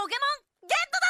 ポケモンゲットだ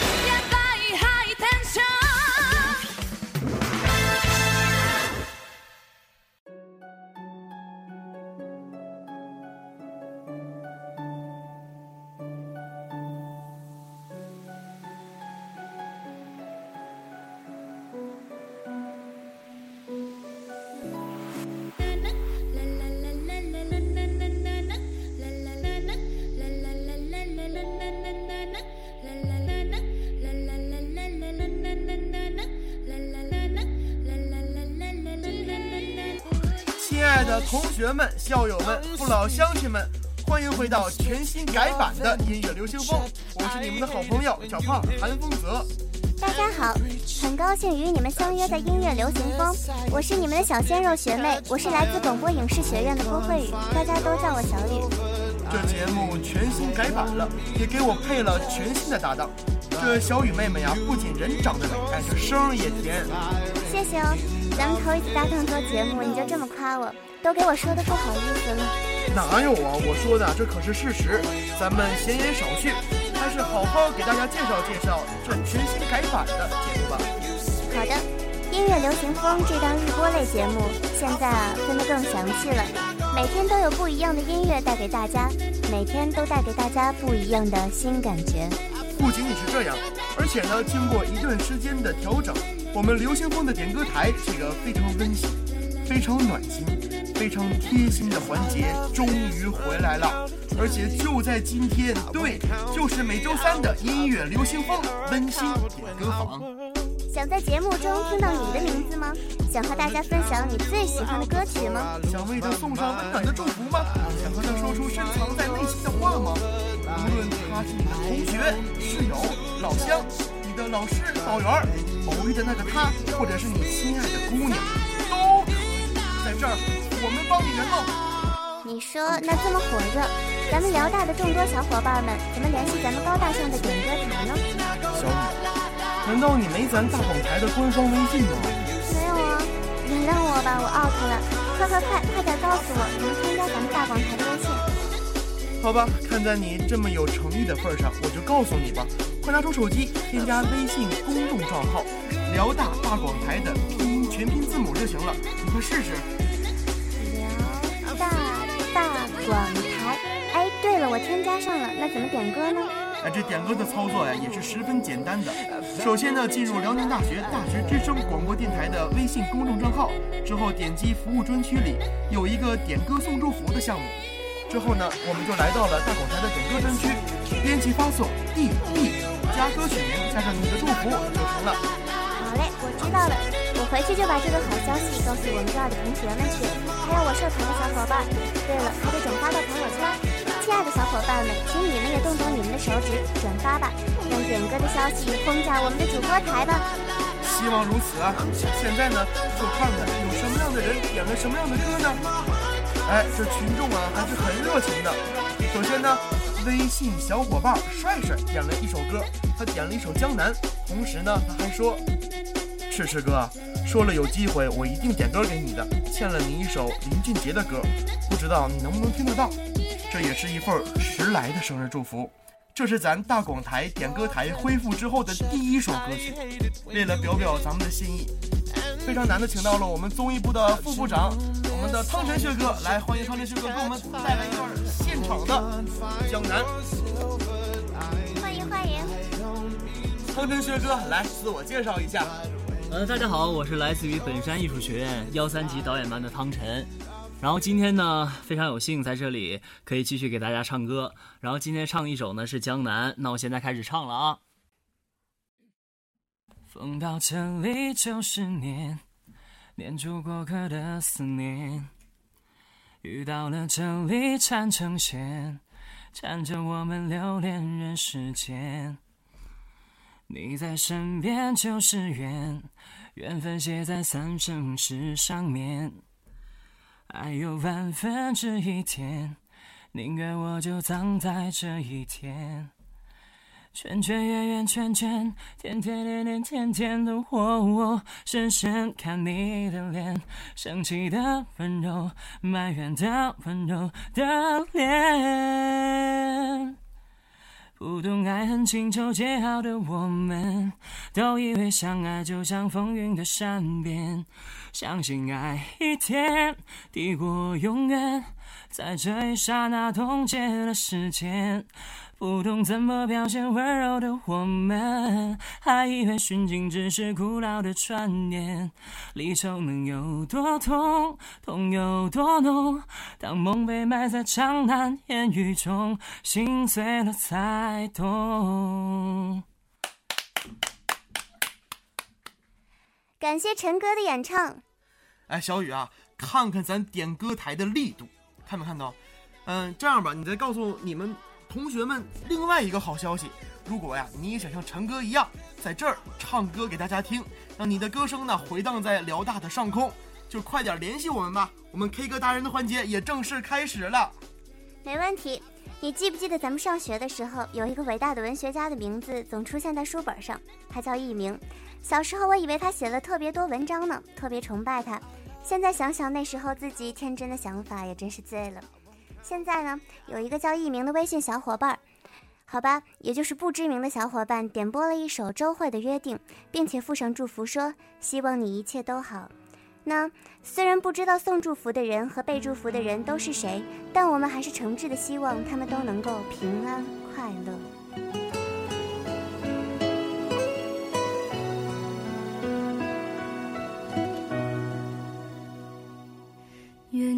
的同学们、校友们、父老乡亲们，欢迎回到全新改版的音乐流行风。我是你们的好朋友小胖韩风泽。大家好，很高兴与你们相约在音乐流行风。我是你们的小鲜肉学妹，我是来自广播影视学院的郭慧宇，大家都叫我小雨。这节目全新改版了，也给我配了全新的搭档。这小雨妹妹呀，不仅人长得美，哎，这声儿也甜。谢谢哦，咱们头一次搭档做节目，你就这么夸我，都给我说的不好意思了。哪有啊？我说的这可是事实。咱们闲言少叙，还是好好给大家介绍介绍这全新改版的节目吧。好的，音乐流行风这档日播类节目，现在啊分得更详细了。每天都有不一样的音乐带给大家，每天都带给大家不一样的新感觉。不仅仅是这样，而且呢，经过一段时间的调整，我们流行风的点歌台这个非常温馨、非常暖心、非常贴心的环节终于回来了。而且就在今天，对，就是每周三的音乐流行风温馨点歌房。想在节目中听到你的名字吗？想和大家分享你最喜欢的歌曲吗？想为他送上温暖的祝福吗？想和他说出深藏在内心的话吗？无论他是你的同学、室友、老乡、你的老师、导员、偶遇的那个他，或者是你心爱的姑娘，都可以。在这儿，我们帮你圆梦。你说，那这么火热，咱们辽大的众多小伙伴们怎么联系咱们高大上的点歌台呢？小雨，难道你没咱大广台的官方微信吗？没有啊，原谅我吧，我 out 了。快快快，快点告诉我，怎么添加咱们大广台的微信？好吧，看在你这么有诚意的份上，我就告诉你吧，快拿出手机，添加微信公众账号“辽大大广台”的拼音全拼字母就行了，你快试试。广台，哎，对了，我添加上了，那怎么点歌呢？哎，这点歌的操作呀，也是十分简单的。首先呢，进入辽宁大学大学之声广播电台的微信公众账号，之后点击服务专区里有一个点歌送祝福的项目。之后呢，我们就来到了大广台的点歌专区，编辑发送 D B 加歌曲名加上你的祝福就成了。好嘞，我知道了，我回去就把这个好消息告诉我们这儿的同学们去，还有我社团的小伙伴。对了，还得转发到朋友圈。亲爱的小伙伴们，请你们也动动你们的手指转发吧，让点歌的消息轰炸我们的主播台吧。希望如此啊！现在呢，就看看有什么样的人点了什么样的歌呢？哎，这群众啊还是很热情的。首先呢，微信小伙伴帅帅点了一首歌，他点了一首《江南》，同时呢他还说：“赤赤哥，说了有机会我一定点歌给你的，欠了你一首林俊杰的歌，不知道你能不能听得到？这也是一份迟来的生日祝福。”这是咱大广台点歌台恢复之后的第一首歌曲，为了表表咱们的心意，非常难的请到了我们综艺部的副部长，我们的汤臣学哥来欢迎汤臣学哥给我们带来一段现场的《江南》。欢迎欢迎，汤臣学哥来自我介绍一下。呃，大家好，我是来自于本山艺术学院幺三级导演班的汤臣。然后今天呢，非常有幸在这里可以继续给大家唱歌。然后今天唱一首呢是《江南》，那我现在开始唱了啊。风到这里就是念，念出过客的思念。雨到了这里缠成线，缠着我们留恋人世间。你在身边就是缘，缘分写在三生石上面。爱有万分之一甜，宁愿我就葬在这一天。圈圈圆圆圈圈，甜甜甜甜甜甜的我，我深深看你的脸，生气的温柔，埋怨的温柔的脸。不懂爱恨情愁煎熬的我们，都以为相爱就像风云的善变，相信爱一天抵过永远，在这一刹那冻结了时间。不懂怎么表现温柔的我们，还以为殉情只是古老的传言。离愁能有多痛，痛有多浓？当梦被埋在长难言语中，心碎了才懂。感谢陈哥的演唱。哎，小雨啊，看看咱点歌台的力度，看没看到？嗯，这样吧，你再告诉你们。同学们，另外一个好消息，如果呀你也想像陈哥一样在这儿唱歌给大家听，让你的歌声呢回荡在辽大的上空，就快点联系我们吧。我们 K 歌达人的环节也正式开始了。没问题。你记不记得咱们上学的时候，有一个伟大的文学家的名字总出现在书本上，他叫佚名。小时候我以为他写了特别多文章呢，特别崇拜他。现在想想那时候自己天真的想法，也真是醉了。现在呢，有一个叫艺名的微信小伙伴，好吧，也就是不知名的小伙伴点播了一首周慧的《约定》，并且附上祝福，说希望你一切都好。那虽然不知道送祝福的人和被祝福的人都是谁，但我们还是诚挚的希望他们都能够平安快乐。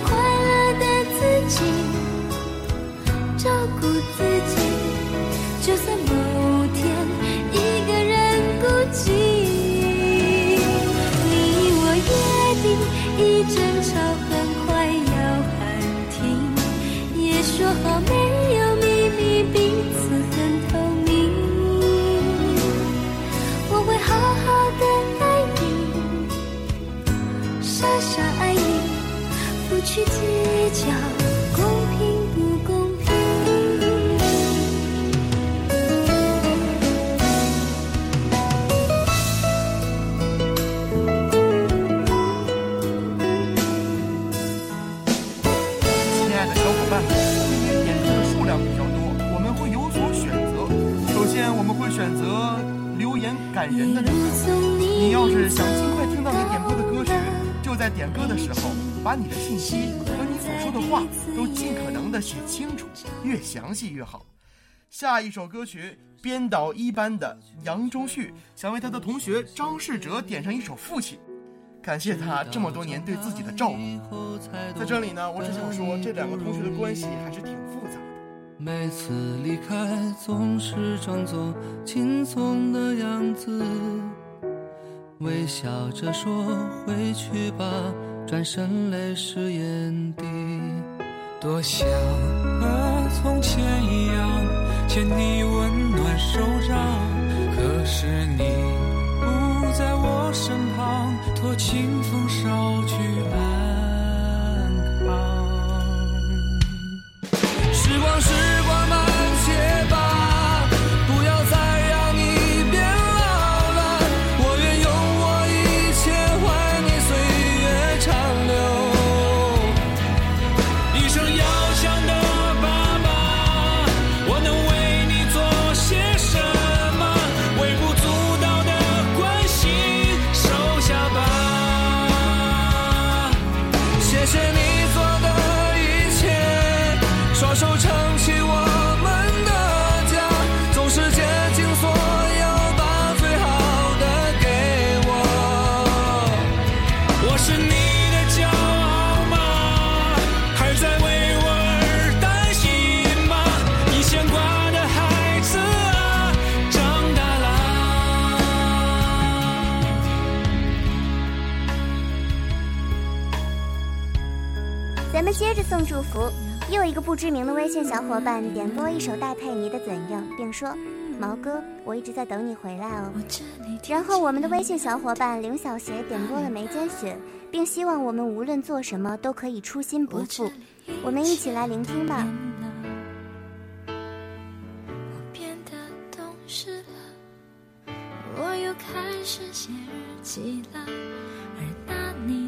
快乐的自己，照顾自己，写清楚，越详细越好。下一首歌曲，编导一班的杨中旭想为他的同学张世哲点上一首《父亲》，感谢他这么多年对自己的照顾。在这里呢，我只想说，这两个同学的关系还是挺复杂的。每次离开，总是装作轻松的样子，微笑着说回去吧，转身泪湿眼底。多想和从前一样，牵你温暖手掌。可是你不在我身旁，托清们接着送祝福。又一个不知名的微信小伙伴点播一首戴佩妮的《怎样》，并说：“毛哥，我一直在等你回来哦。”然后我们的微信小伙伴林小邪点播了《眉间雪》，并希望我们无论做什么都可以初心不负。我们一起来聆听吧。我变得懂事了，我又开始写日记了，而那你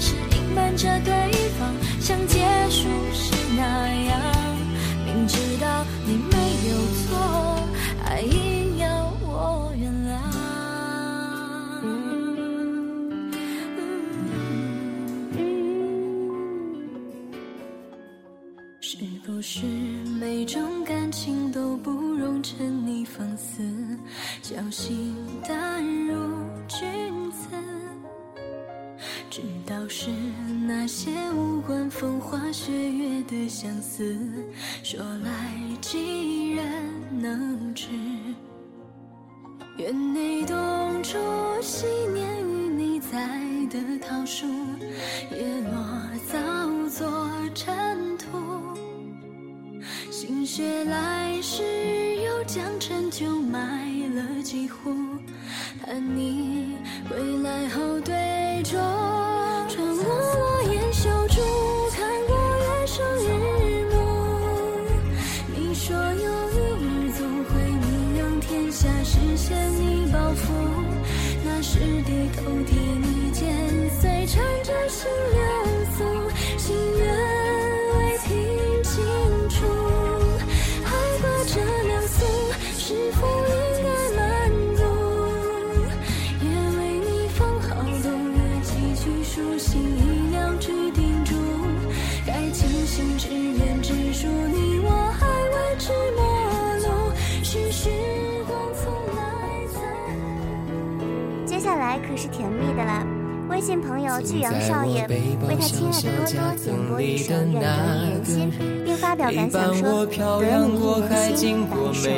是隐瞒着对方，像结束时那样？明知道你没有错，还硬要我原谅。是不是每种感情都不容沉溺放肆，侥幸淡如君？知道是那些无关风花雪月的相思，说来几人能知？园内冬初昔年与你栽的桃树，叶落早作尘土。心血来时又将陈酒埋了几壶，盼你归来后对酌。来可是甜蜜的啦！微信朋友巨阳少爷为他亲爱的多多点播一首《愿得一人心》，并发表感想说：“得你一人心，白首不相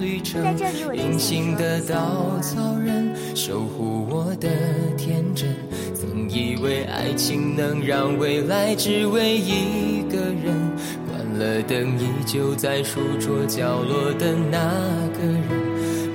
离。”在这里，我真隐形想的说，稻草人，守护我的天真。曾以为爱情能让未来只为一个人，关了灯依旧在书桌角落的那个人，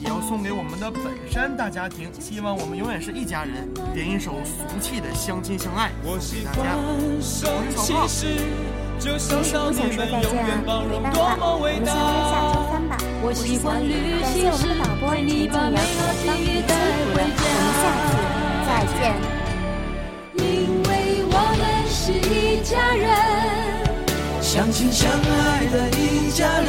也要送给我们的本山大家庭，希望我们永远是一家人。点一首俗气的《相亲相爱》送给大家，我是小胖。其实不想说再见啊，也没办法，我们相约下周三吧。我是小雨，感谢我们的导播陈静瑶、方与辛苦了，我们下次再见。因为我们是一家人，相亲相爱的一家人，